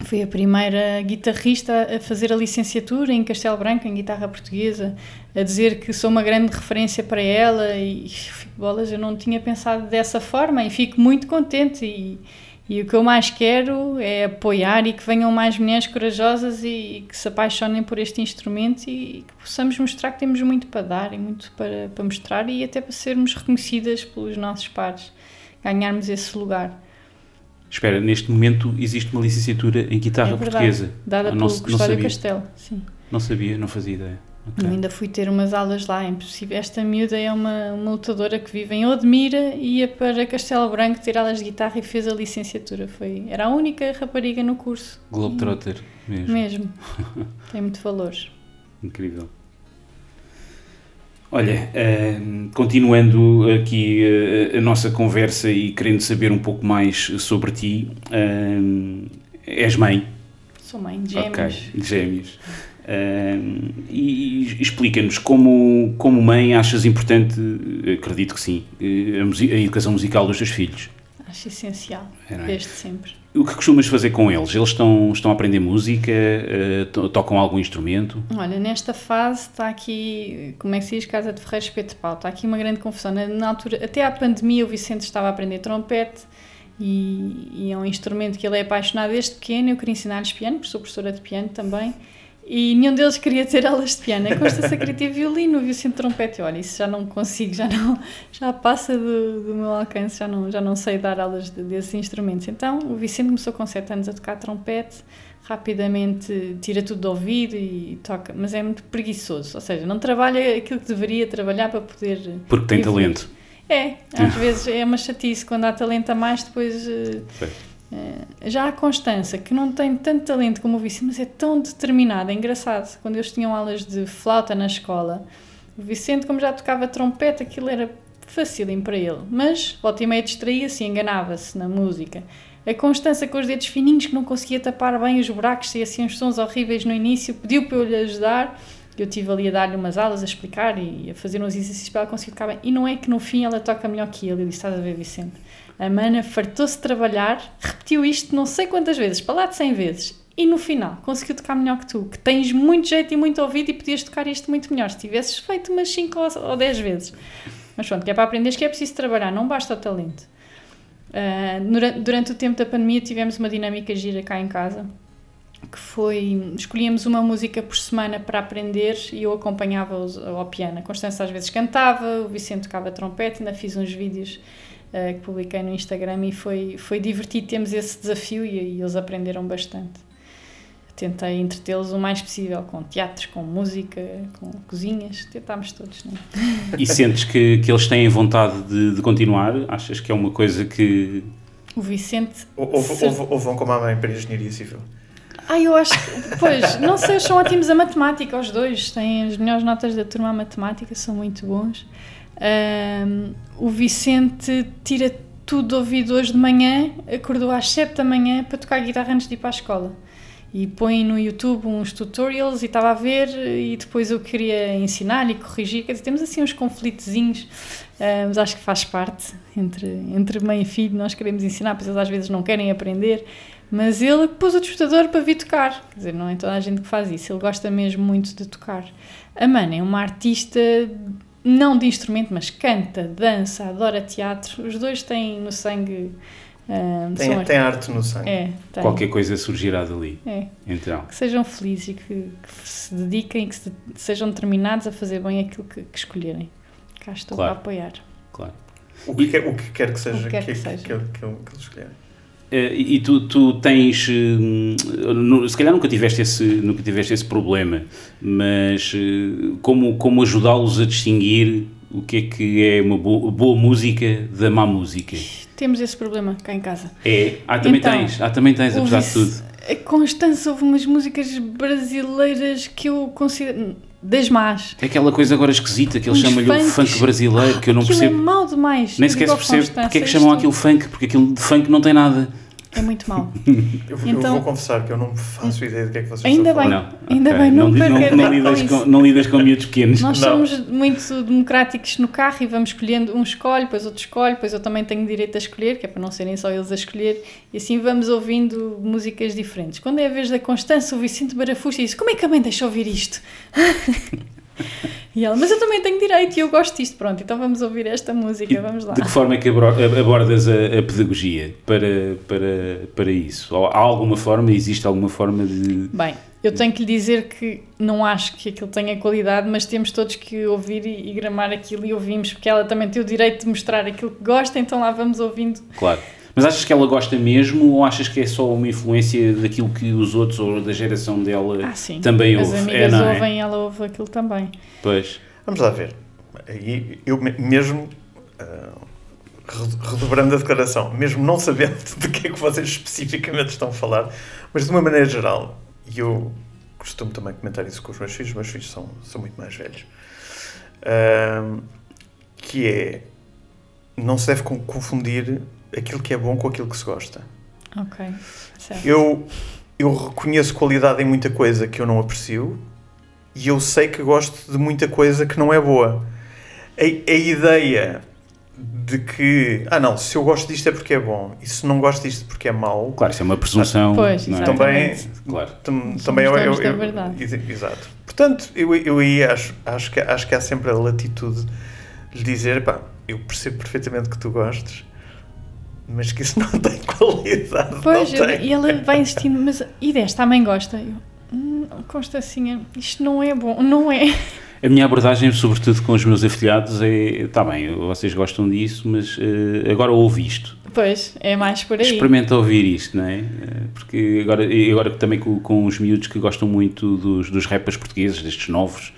foi a primeira guitarrista a fazer a licenciatura em Castelo Branco, em guitarra portuguesa, a dizer que sou uma grande referência para ela e bolas, eu não tinha pensado dessa forma e fico muito contente e, e o que eu mais quero é apoiar e que venham mais mulheres corajosas e, que se apaixonem por este instrumento e, que possamos mostrar que temos muito para dar e muito para, para mostrar e até para sermos reconhecidas pelos nossos pares, ganharmos esse lugar. Espera, neste momento existe uma licenciatura em guitarra é verdade, portuguesa. dada pelo não, não Custódio sabia. Castelo, sim. Não sabia, não fazia ideia. Ok. Eu ainda fui ter umas aulas lá, é impossível. Esta miúda é uma, uma lutadora que vive em Odmira e ia para Castelo Branco ter aulas de guitarra e fez a licenciatura. Foi, era a única rapariga no curso. Globetrotter mesmo. Mesmo. Tem muito valor. Incrível. Olha, ehm, continuando aqui eh, a nossa conversa e querendo saber um pouco mais sobre ti, ehm, és mãe, Sou mãe de gêmeos. ok, de gêmeos. Ehm, e e explica-nos como, como mãe achas importante, acredito que sim, eh, a, a educação musical dos teus filhos. Acho essencial, É, é? desde sempre. O que costumas fazer com eles? Eles estão, estão a aprender música? to- tocam algum instrumento? Olha, nesta fase está aqui, como é que se diz, Casa de Ferreiros Espeto de Pau, está aqui uma grande confusão. Na, na altura, até à pandemia, o Vicente estava a aprender trompete e, e é um instrumento que ele é apaixonado desde pequeno. Eu queria ensinar-lhes piano, porque sou professora de piano também. E nenhum deles queria ter aulas de piano. A Constância queria ter violino, o Vicente trompete. Olha, isso já não consigo, já não, já passa do, do meu alcance, já não, já não sei dar aulas de- desses instrumentos. Então, o Vicente começou com 7 anos a tocar trompete, rapidamente tira tudo do ouvido e toca, mas é muito preguiçoso, ou seja, não trabalha aquilo que deveria trabalhar para poder. Porque tem evoluir. talento. É, às vezes é uma chatice, quando há talento a mais, depois. eh, já a Constança, que não tem tanto talento como o Vicente, mas é tão determinada, é engraçado. Quando eles tinham aulas de flauta na escola, o Vicente, como já tocava trompete, aquilo era facílimo para ele. Mas, volta e meia, distraía-se e enganava-se na música. A Constança, com os dedos fininhos, que não conseguia tapar bem os buracos, e assim uns sons horríveis no início, pediu para eu lhe ajudar. Eu estive ali a dar-lhe umas aulas, a explicar e a fazer uns exercícios para ela conseguir tocar bem. E não é que no fim ela toca melhor que ele. Eu disse: Estás a ver, Vicente? A Mana fartou-se de trabalhar, repetiu isto não sei quantas vezes, para lá de 100 vezes. E no final conseguiu tocar melhor que tu, que tens muito jeito e muito ouvido e podias tocar isto muito melhor se tivesses feito umas 5 ou- ou 10 vezes. Mas pronto, que é para aprenderes que é preciso trabalhar, não basta o talento. Ah, durante, durante o tempo da pandemia tivemos uma dinâmica gira cá em casa, que foi, escolhíamos uma música por semana para aprender e eu acompanhava-os ao piano. A Constança às vezes cantava, o Vicente tocava trompete, ainda fiz uns vídeos uh, que publiquei no Instagram e foi, foi divertido, temos esse desafio e, e eles aprenderam bastante. Tentei entretê-los o mais possível com teatros, com música, com cozinhas, tentámos todos. Não é? E sentes que, que eles têm vontade de, de continuar? Achas que é uma coisa que. O Vicente. Ou, ou, ou, ou vão como a mãe para a engenharia civil? Ah, eu acho que, pois, não sei, são ótimos a matemática, os dois, têm as melhores notas da turma a matemática, são muito bons. Um, o Vicente tira tudo de ouvido hoje de manhã, acordou às 7 da manhã para tocar guitarra antes de ir para a escola. E põe no YouTube uns tutorials e estava a ver e depois eu queria ensinar e corrigir. Quer dizer, temos assim uns conflitozinhos, mas acho que faz parte entre, entre mãe e filho. Nós queremos ensinar, pois eles às vezes não querem aprender. Mas ele pôs o despertador para vir tocar. Quer dizer, não é toda a gente que faz isso. Ele gosta mesmo muito de tocar. A Mana é uma artista não de instrumento, mas canta, dança, adora teatro. Os dois têm no sangue. Uh, tem, tem arte no sangue. É, tem. Qualquer coisa surgirá dali. É. Então. Que sejam felizes e que, que se dediquem, que se, sejam determinados a fazer bem aquilo que, que escolherem. Cá estou claro. para apoiar. Claro. O que, e, quer, o que quer que seja que, quer que, que, seja. que, que, que eles escolherem. Uh, e tu, tu tens, uh, se calhar nunca tiveste esse, nunca tiveste esse problema, mas uh, como, como ajudá-los a distinguir o que é que é uma boa, boa, música da má música? Temos esse problema cá em casa. É? Ah, também então, tens, ah, também tens, apesar de tudo. A Constância houve umas músicas brasileiras que eu considero das más. É aquela coisa agora esquisita que eles chamam-lhe o funk brasileiro, que eu não percebo. é mau demais. Nem sequer se percebe porque é que chamam aquilo funk, porque aquilo de funk não tem nada. É muito mau. eu, então, eu vou confessar que eu não faço ideia do que é que vocês ainda estão bem, a falar. Ainda okay. bem, não, não, não, não, lidas com, não lidas com miúdos pequenos. Nós não. somos muito democráticos no carro e vamos escolhendo, um escolhe, depois outro escolhe, depois eu também tenho direito a escolher, que é para não serem só eles a escolher, e assim vamos ouvindo músicas diferentes. Quando é a vez da Constância, o Vicente Barafusta diz: Como é que a mãe deixa ouvir isto? E ela, mas eu também tenho direito e eu gosto disto. Pronto, então vamos ouvir esta música, e vamos lá. De que forma é que abordas a, a, pedagogia para, para, para isso? Há alguma forma, existe alguma forma de... Bem, eu tenho que lhe dizer que não acho que aquilo tenha qualidade, mas temos todos que ouvir e, e gramar aquilo e ouvimos, porque ela também tem o direito de mostrar aquilo que gosta, então lá vamos ouvindo. Claro. Mas achas que ela gosta mesmo ou achas que é só uma influência daquilo que os outros ou da geração dela ah, sim. também As ouve? As amigas é, ouvem e ela ouve aquilo também. Pois. Vamos lá ver. Eu mesmo, uh, redobrando a declaração, mesmo não sabendo de que é que vocês especificamente estão a falar, mas de uma maneira geral, e eu costumo também comentar isso com os meus filhos, os meus filhos são, são muito mais velhos, uh, que é, não se deve confundir aquilo que é bom com aquilo que se gosta. Ok, certo. Eu, eu reconheço qualidade em muita coisa que eu não aprecio e eu sei que gosto de muita coisa que não é boa. A, a ideia de que, ah não, se eu gosto disto é porque é bom e se não gosto disto porque é mau. Claro, isso é uma presunção. Pois, não é? Também, claro. tam, também eu, eu, eu, verdade. Exato. Portanto, eu, eu aí acho, acho, que, acho que há sempre a latitude de dizer, pá, eu percebo perfeitamente que tu gostes, mas que isso não tem qualidade. Pois, não tem. e ela vai insistindo, mas e desta também gosta? Eu, hum, Constancinha, isto não é bom, não é. A minha abordagem, sobretudo com os meus afiliados, é: está bem, vocês gostam disso, mas uh, agora ouve isto. Pois, é mais por aí. Experimenta ouvir isto, não é? Porque agora, agora também com, com os miúdos que gostam muito dos, dos rappers portugueses, destes novos,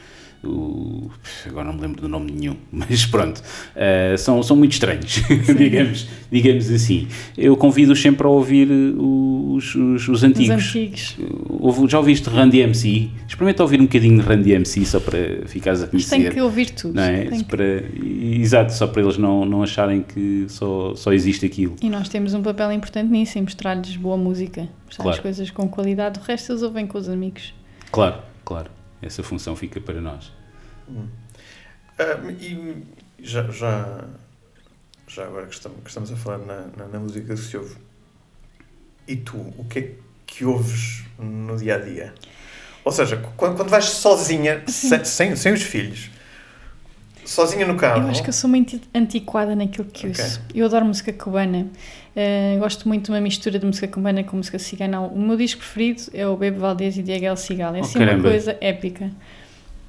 o, agora não me lembro do nome nenhum, mas pronto, uh, são, são muito estranhos, digamos, digamos assim. Eu convido-os sempre a ouvir os, os, os antigos. Os antigos. já ouviste Randy MC? Experimenta ouvir um bocadinho de Randy MC só para ficares a conhecer. Mas tem que ouvir tudo. Não é? para, exato, só para eles não, não acharem que só, só existe aquilo. E nós temos um papel importante nisso, em mostrar-lhes boa música, mostrar-lhes claro. coisas com qualidade, o resto eles ouvem com os amigos. Claro, claro essa função fica para nós. Hum. Uh, e já, já, já agora que estamos, que estamos a falar na, na, na, música que se ouve, e tu, o que é que ouves no dia a dia? Ou seja, quando, quando vais sozinha, sem, sem, sem os filhos, sozinha no carro. Eu acho que eu sou muito antiquada naquilo que okay. uso. Eu adoro música cubana. Uh, gosto muito de uma mistura de música cubana com música cigana. O meu disco preferido é o Bebe Valdez e Diego El Cigal. É assim oh, uma coisa épica.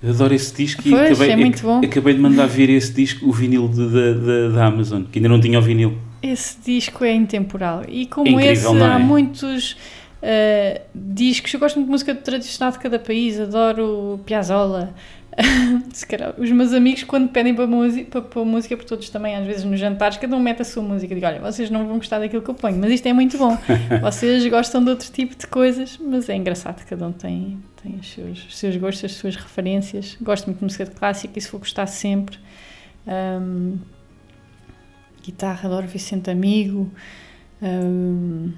Adoro esse disco e Pois, acabei, é muito bom. acabei de mandar vir esse disco, o vinil de- da, Amazon, que ainda não tinha o vinil. Esse disco é intemporal. E como É incrível, esse, não há é? muitos eh, discos. Eu gosto muito de música tradicional de cada país, adoro Piazzolla. Se calhar, os meus amigos, quando pedem para, música, para, para música, porque todos também, às vezes nos jantares, cada um mete a sua música. Digo, olha, vocês não vão gostar daquilo que eu ponho, mas isto é muito bom. Vocês gostam de outro tipo de coisas, mas é engraçado, cada um tem, tem os, seus, os seus gostos, as suas referências. Gosto muito de música clássica, isso vou gostar sempre. Ahm, guitarra, adoro Vicente Amigo. Ahm,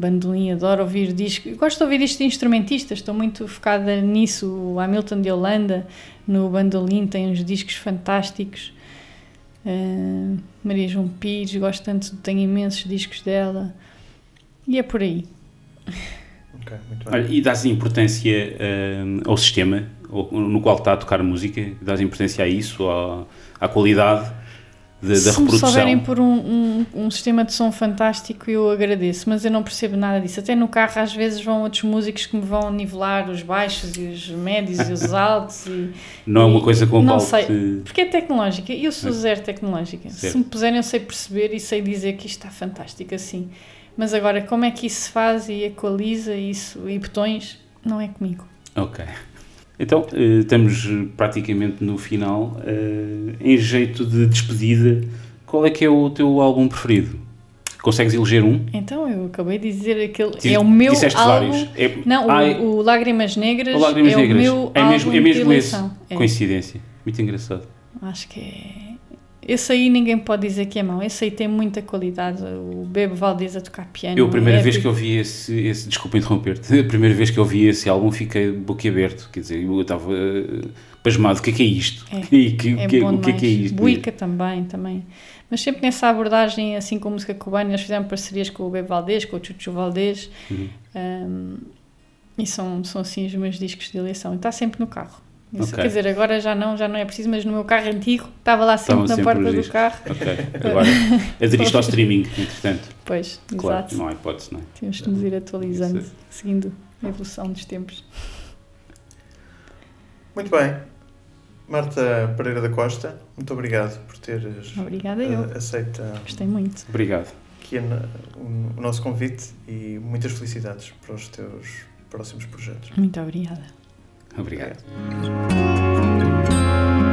bandolim, adoro ouvir discos. Gosto de ouvir discos de instrumentistas, estou muito focada nisso. O Hamilton de Holanda, no bandolim, tem uns discos fantásticos. Ah, Maria João Pires, gosto tanto, tenho imensos discos dela. E é por aí. Ok, muito bem. Olha, e dás importância hum, ao sistema no qual está a tocar música? Dás importância a isso, à, à qualidade de- da Se me reprodução? souberem por um, um, um sistema de som fantástico, eu agradeço, mas eu não percebo nada disso. Até no carro, às vezes, vão outros músicos que me vão nivelar os baixos e os médios e os altos. E, Não é uma coisa com Não sei. Porque é tecnológica, eu sou zero tecnológica. Certo. Se me puserem, eu sei perceber e sei dizer que isto está fantástico assim. Mas agora, como é que isso se faz e equaliza isso e botões, não é comigo. Ok. Então, eh, estamos eh, praticamente no final. Eh, em jeito de despedida, qual é que é o teu álbum preferido? Consegues eleger um? Então, eu acabei de dizer aquele. Diz- é o meu Disseste álbum. vários. É, Não, o, Ai, o Lágrimas Negras o Lágrimas é Negras. o meu é mesmo, álbum é mesmo de esse. É. Coincidência. Muito engraçado. Acho que é. Esse aí ninguém pode dizer que é mau. Esse aí tem muita qualidade. O Bebo Valdez a tocar piano. Eu, a primeira é vez que eu vi esse, esse desculpa interromper-te, a primeira vez que eu vi esse álbum fiquei boquiaberto, quer dizer, eu estava eh, pasmado, o que é que é isto? É, E que- É que- bom o que é que é isto? Buica também, também. Mas sempre nessa abordagem, assim com música cubana, eles fizeram parcerias com o Bebo Valdez, com o Chuchu Valdez. Uhum. um, e são, são assim os meus discos de eleição. E está sempre no carro. Isso, Ok. Quer dizer, agora já não, já não é preciso, mas no meu carro antigo estava lá sempre Estavam na sempre porta do carro. Ok, agora aderiste ao streaming, entretanto. Pois, Claro, exato. não há hipótese, não é? Temos de nos ir atualizando, Isso seguindo a evolução dos tempos. Muito bem. Marta Pereira da Costa, muito obrigado por teres Obrigada eu. eh, aceito eh, Gostei muito. Obrigado. na- o, o nosso convite e muitas felicidades para os teus próximos projetos. Muito obrigada. Obrigado. Obrigado.